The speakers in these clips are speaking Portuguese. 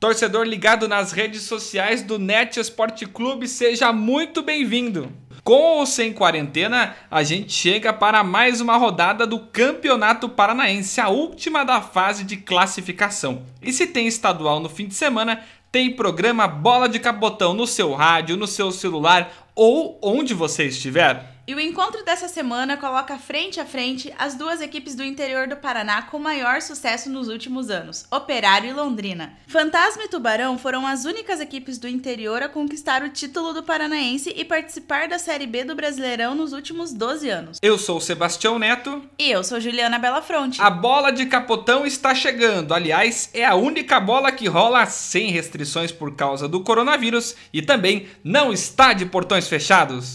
Torcedor ligado nas redes sociais do Net Esporte Clube, seja muito bem-vindo. Com ou sem quarentena, a gente chega para mais uma rodada do Campeonato Paranaense, a última da fase de classificação. E se tem estadual no fim de semana, tem programa Bola de Capotão no seu rádio, no seu celular ou onde você estiver. E o encontro dessa semana coloca frente a frente as duas equipes do interior do Paraná com maior sucesso nos últimos anos, Operário e Londrina. Fantasma e Tubarão foram as únicas equipes do interior a conquistar o título do Paranaense e participar da Série B do Brasileirão nos últimos 12 anos. Eu sou o Sebastião Neto. E eu sou Juliana Belafronte. A bola de capotão está chegando. Aliás, é a única bola que rola sem restrições por causa do coronavírus e também não está de portões fechados.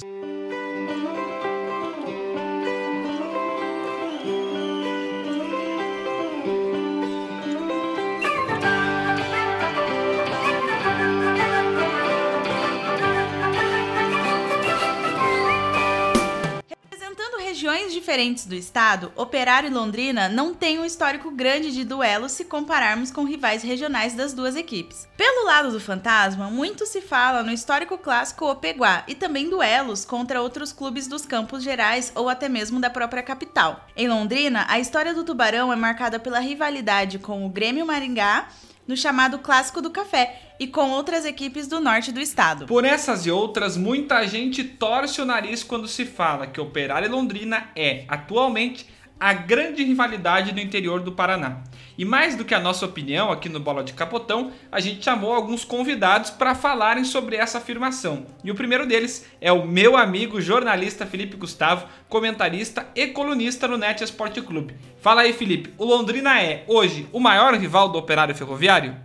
Diferentes do estado, Operário e Londrina não têm um histórico grande de duelos se compararmos com rivais regionais das duas equipes. Pelo lado do Fantasma, muito se fala no histórico clássico Opeguá e também duelos contra outros clubes dos Campos Gerais ou até mesmo da própria capital. Em Londrina, a história do Tubarão é marcada pela rivalidade com o Grêmio Maringá no chamado Clássico do Café e com outras equipes do norte do estado. Por essas e outras, muita gente torce o nariz quando se fala que Operário Londrina é, atualmente, a grande rivalidade no interior do Paraná. E mais do que a nossa opinião aqui no Bola de Capotão, a gente chamou alguns convidados para falarem sobre essa afirmação. E o primeiro deles é o meu amigo jornalista Felipe Gustavo, comentarista e colunista no Net Esporte Clube. Fala aí, Felipe, o Londrina é hoje o maior rival do Operário Ferroviário?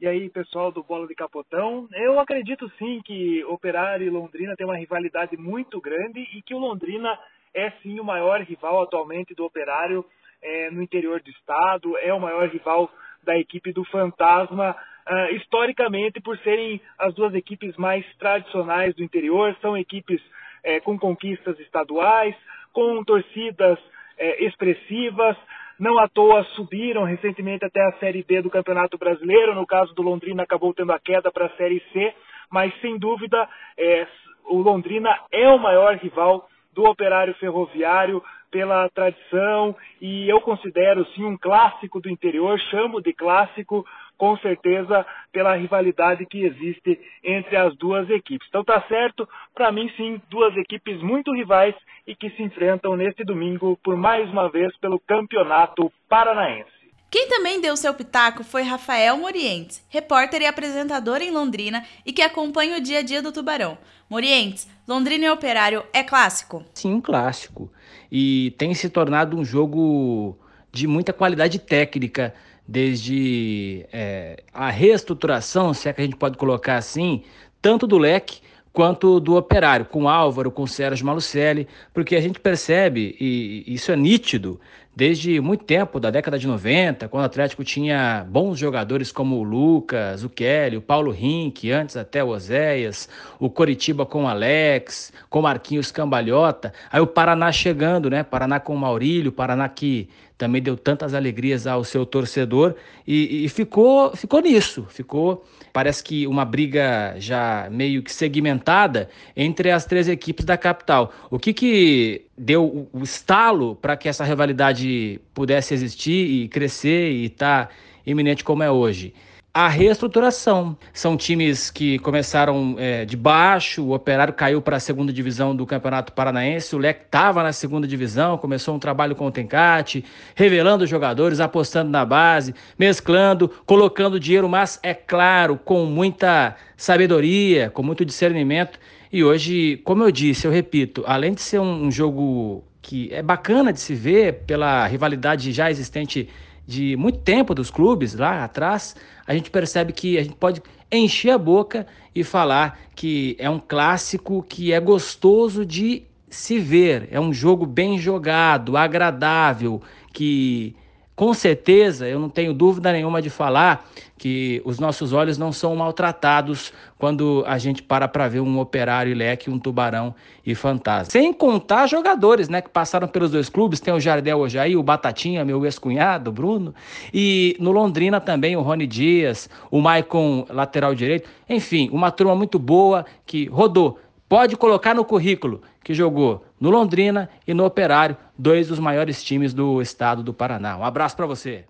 E aí, pessoal do Bola de Capotão, eu acredito sim que Operário e Londrina têm uma rivalidade muito grande e que o Londrina é sim o maior rival atualmente do Operário é, no interior do estado, é o maior rival da equipe do Fantasma, uh, historicamente por serem as duas equipes mais tradicionais do interior, são equipes é, com conquistas estaduais, com torcidas é, expressivas, não à toa subiram recentemente até a Série B do Campeonato Brasileiro, no caso do Londrina acabou tendo a queda para a Série C, mas sem dúvida é, o Londrina é o maior rival do operário ferroviário pela tradição e eu considero sim um clássico do interior, chamo de clássico com certeza pela rivalidade que existe entre as duas equipes. Então tá certo, para mim sim, duas equipes muito rivais e que se enfrentam neste domingo por mais uma vez pelo Campeonato Paranaense. Quem também deu seu pitaco foi Rafael Morientes, repórter e apresentador em Londrina e que acompanha o dia a dia do Tubarão. Morientes, Londrina e Operário é clássico? Sim, um clássico. E tem se tornado um jogo de muita qualidade técnica, desde é, a reestruturação, se é que a gente pode colocar assim, tanto do leque quanto do operário, com Álvaro, com Sérgio Malucelli, porque a gente percebe, e isso é nítido, desde muito tempo, da década de 90, quando o Atlético tinha bons jogadores como o Lucas, o Kelly, o Paulo Rink, antes até o Oséias, o Coritiba com o Alex, com o Marquinhos Cambalhota, aí o Paraná chegando, né? Paraná com o Maurílio, Paraná que também deu tantas alegrias ao seu torcedor e, e ficou, ficou nisso, ficou parece que uma briga já meio que segmentada entre as três equipes da capital. O que que deu o estalo para que essa rivalidade pudesse existir e crescer e estar tá iminente como é hoje? A reestruturação. São times que começaram é, de baixo, o Operário caiu para a segunda divisão do Campeonato Paranaense, o Leque estava na segunda divisão, começou um trabalho com o Tencate, revelando jogadores, apostando na base, mesclando, colocando dinheiro, mas é claro, com muita sabedoria, com muito discernimento. E hoje, como eu disse, eu repito, além de ser um, um jogo que é bacana de se ver pela rivalidade já existente de muito tempo dos clubes lá atrás, a gente percebe que a gente pode encher a boca e falar que é um clássico que é gostoso de se ver, é um jogo bem jogado, agradável, que com certeza, eu não tenho dúvida nenhuma de falar que os nossos olhos não são maltratados quando a gente para para ver um operário leque, um tubarão e fantasma. Sem contar jogadores, né, que passaram pelos dois clubes, tem o Jardel Ojaí, o Batatinha, meu ex-cunhado, Bruno, e no Londrina também o Rony Dias, o Maicon, lateral direito, enfim, uma turma muito boa que rodou. Pode colocar no currículo que jogou no Londrina e no Operário, dois dos maiores times do estado do Paraná. Um abraço para você.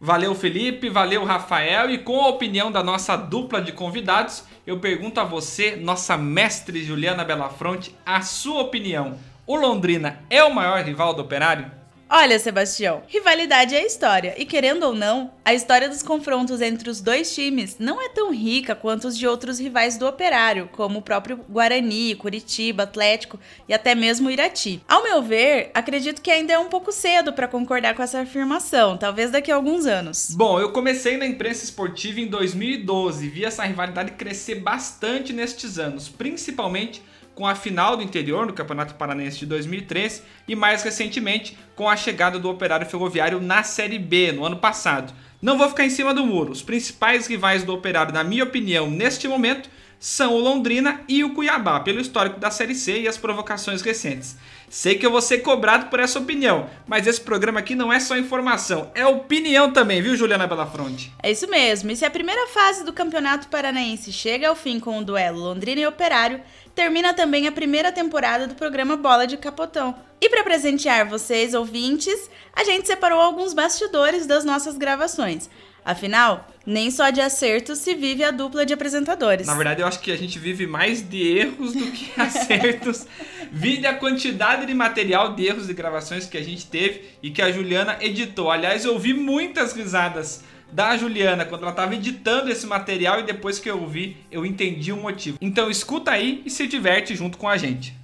Valeu, Felipe, valeu, Rafael, e com a opinião da nossa dupla de convidados, eu pergunto a você, nossa mestre Juliana Belafronte, a sua opinião. O Londrina é o maior rival do Operário? Olha, Sebastião, rivalidade é história, e querendo ou não, a história dos confrontos entre os dois times não é tão rica quanto os de outros rivais do Operário, como o próprio Guarani, Curitiba, Atlético e até mesmo Irati. Ao meu ver, acredito que ainda é um pouco cedo para concordar com essa afirmação, talvez daqui a alguns anos. Bom, eu comecei na imprensa esportiva em 2012 e vi essa rivalidade crescer bastante nestes anos, principalmente com a final do interior no Campeonato Paranense de 2013 e mais recentemente com a chegada do Operário Ferroviário na Série B no ano passado. Não vou ficar em cima do muro. Os principais rivais do Operário, na minha opinião, neste momento, são o Londrina e o Cuiabá, pelo histórico da Série C e as provocações recentes. Sei que eu vou ser cobrado por essa opinião, mas esse programa aqui não é só informação, é opinião também, viu, Juliana Belafronte? É isso mesmo, e se a primeira fase do Campeonato Paranaense chega ao fim com o duelo Londrina e Operário, termina também a primeira temporada do programa Bola de Capotão. E para presentear vocês, ouvintes, a gente separou alguns bastidores das nossas gravações. Afinal, nem só de acertos se vive a dupla de apresentadores. Na verdade, eu acho que a gente vive mais de erros do que acertos. Vide a quantidade de material de erros de gravações que a gente teve e que a Juliana editou. Aliás, eu ouvi muitas risadas da Juliana quando ela estava editando esse material e depois que eu ouvi, eu entendi o motivo. Então escuta aí e se diverte junto com a gente.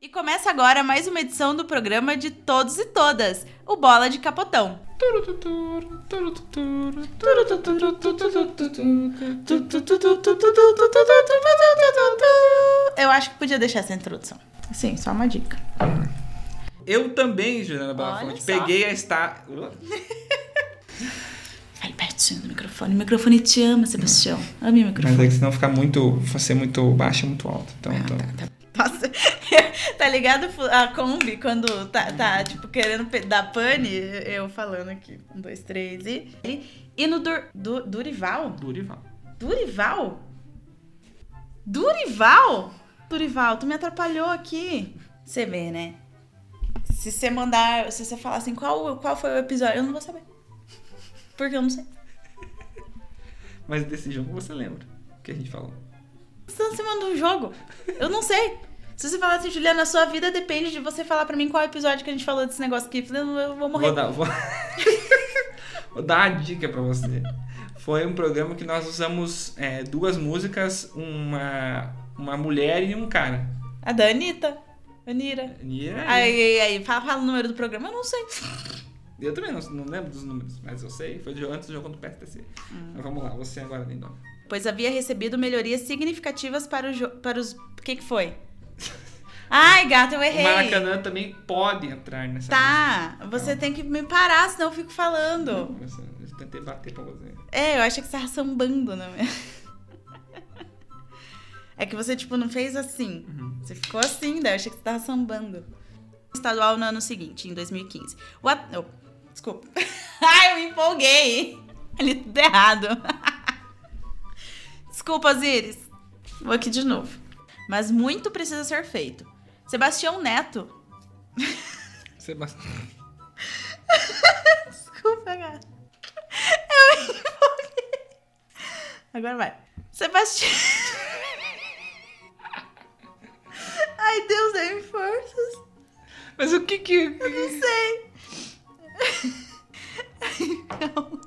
E começa agora mais uma edição do programa de todos e todas, o Bola de Capotão. Eu acho que podia deixar essa introdução. Sim, só uma dica. Eu também, Juliana Belafonte, peguei a estar. Fale pertinho do microfone. O microfone te ama, Sebastião. Ame o microfone. Mas é que senão ficar muito. ser muito baixo muito alto. Então, Ah, então... tá, tá. Nossa, tá ligado a Kombi quando tá, tá tipo, querendo dar pane? Eu falando aqui. Um, dois, três e. E no Dur, Du- Durival? Durival. Durival? Durival? Durival, tu me atrapalhou aqui. Você vê, né? Se você mandar. Se você falar assim, qual, qual foi o episódio? Eu não vou saber. Porque eu não sei. Mas desse jogo você lembra que a gente falou. Você manda um jogo. Eu não sei. Se você falar assim, Juliana, a sua vida depende de você falar pra mim qual episódio que a gente falou desse negócio aqui. Eu vou morrer. Vou dar, vou... vou dar uma dica pra você. Foi um programa que nós usamos é, duas músicas, uma, uma mulher e um cara. A da Anitta. Anira. E aí, Aí, aí, aí, fala, fala o número do programa. Eu não sei. Eu também não, não lembro dos números, mas eu sei. Foi de- antes do jogo contra o PSTC. Hum. Mas vamos lá, você agora, Lindon. Pois havia recebido melhorias significativas para, o para os. O que, que foi? Ai, gato, eu O errei. Maracanã também pode entrar nessa Tá, música. você Calma. tem que me parar, senão eu fico falando. Nossa, Eu tentei bater pra você. É, eu achei que você tava sambando, né? É que você, tipo, não fez assim. Você ficou assim, daí eu achei que você tava sambando. Estadual no ano seguinte, em 2015. O at... oh, desculpa. Ai, eu me empolguei. Ali tudo errado. Desculpa, Osiris. Vou aqui de novo. Mas muito precisa ser feito. Sebastião Neto. Sebastião. Desculpa, gata. Eu me empolguei. Agora vai. Sebastião. Mas o que que. Não sei. Não.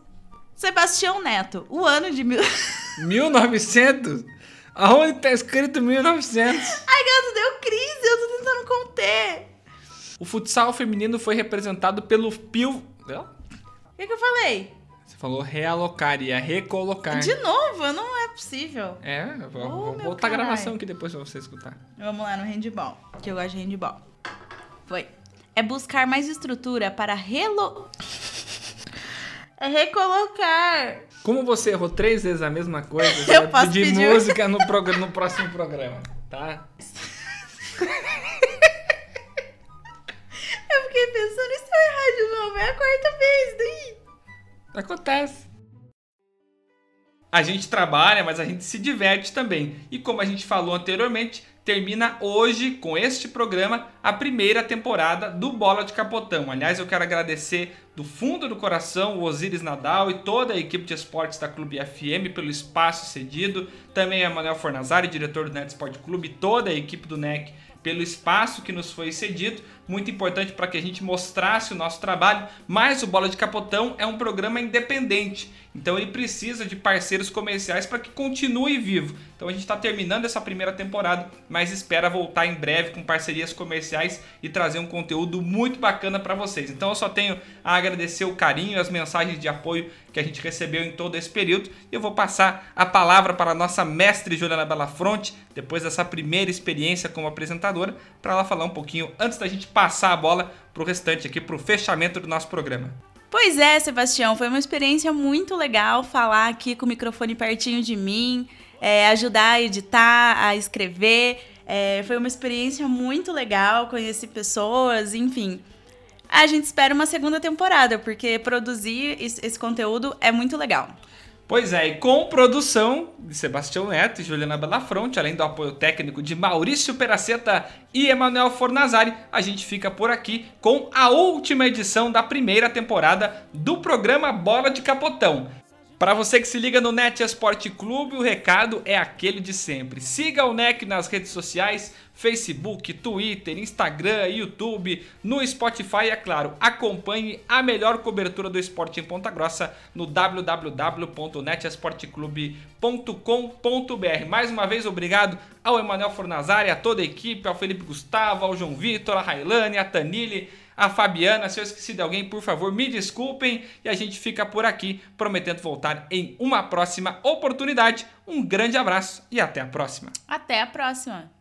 Sebastião Neto, o ano de mil. 1900? Aonde tá escrito 1900? Ai, gato, deu crise, eu tô tentando conter. O futsal feminino foi representado pelo Pio. O que, que eu falei? Você falou realocar, ia recolocar. De novo, não é possível. É, eu vou, Oh, vou botar a gravação aqui depois pra você escutar. Vamos lá no handball, que eu gosto de handball. Foi. é buscar mais estrutura para relo... é recolocar. Como você errou três vezes a mesma coisa, você Eu vai posso pedir, pedir. música no, prog- no próximo programa, tá? Eu fiquei pensando, e se eu errar de novo? É a quarta vez, daí? Acontece. A gente trabalha, mas a gente se diverte também. E como a gente falou anteriormente, termina hoje com este programa a primeira temporada do Bola de Capotão. Aliás, eu quero agradecer do fundo do coração o Osiris Nadal e toda a equipe de esportes da Clube FM pelo espaço cedido. Também a Manuel Fornazari, diretor do Net Sport Clube, toda a equipe do NEC pelo espaço que nos foi cedido, muito importante para que a gente mostrasse o nosso trabalho, mas o Bola de Capotão é um programa independente, então ele precisa de parceiros comerciais para que continue vivo. Então a gente está terminando essa primeira temporada, mas espera voltar em breve com parcerias comerciais e trazer um conteúdo muito bacana para vocês. Então eu só tenho a agradecer o carinho e as mensagens de apoio que a gente recebeu em todo esse período. E eu vou passar a palavra para a nossa mestre Juliana Belafronte, depois dessa primeira experiência como apresentadora, para ela falar um pouquinho antes da gente passar a bola para o restante aqui, para o fechamento do nosso programa. Pois é, Sebastião, foi uma experiência muito legal falar aqui com o microfone pertinho de mim, é, ajudar a editar, a escrever. É, foi uma experiência muito legal, conheci pessoas, enfim. A gente espera uma segunda temporada, porque produzir esse conteúdo é muito legal. Pois é, e com produção de Sebastião Neto e Juliana Belafronte, além do apoio técnico de Maurício Peraceta e Emanuel Fornazari, a gente fica por aqui com a última edição da primeira temporada do programa Bola de Capotão. Para você que se liga no Net Esporte Clube, o recado é aquele de sempre. Siga o NEC nas redes sociais, Facebook, Twitter, Instagram, YouTube, no Spotify é claro, acompanhe a melhor cobertura do esporte em Ponta Grossa no www.netesporteclube.com.br. Mais uma vez, obrigado ao Emanuel Fornazari, a toda a equipe, ao Felipe Gustavo, ao João Vitor, a Railane, a Tanile, a Fabiana. Se eu esqueci de alguém, por favor, me desculpem. E a gente fica por aqui, prometendo voltar em uma próxima oportunidade. Um grande abraço e até a próxima. Até a próxima!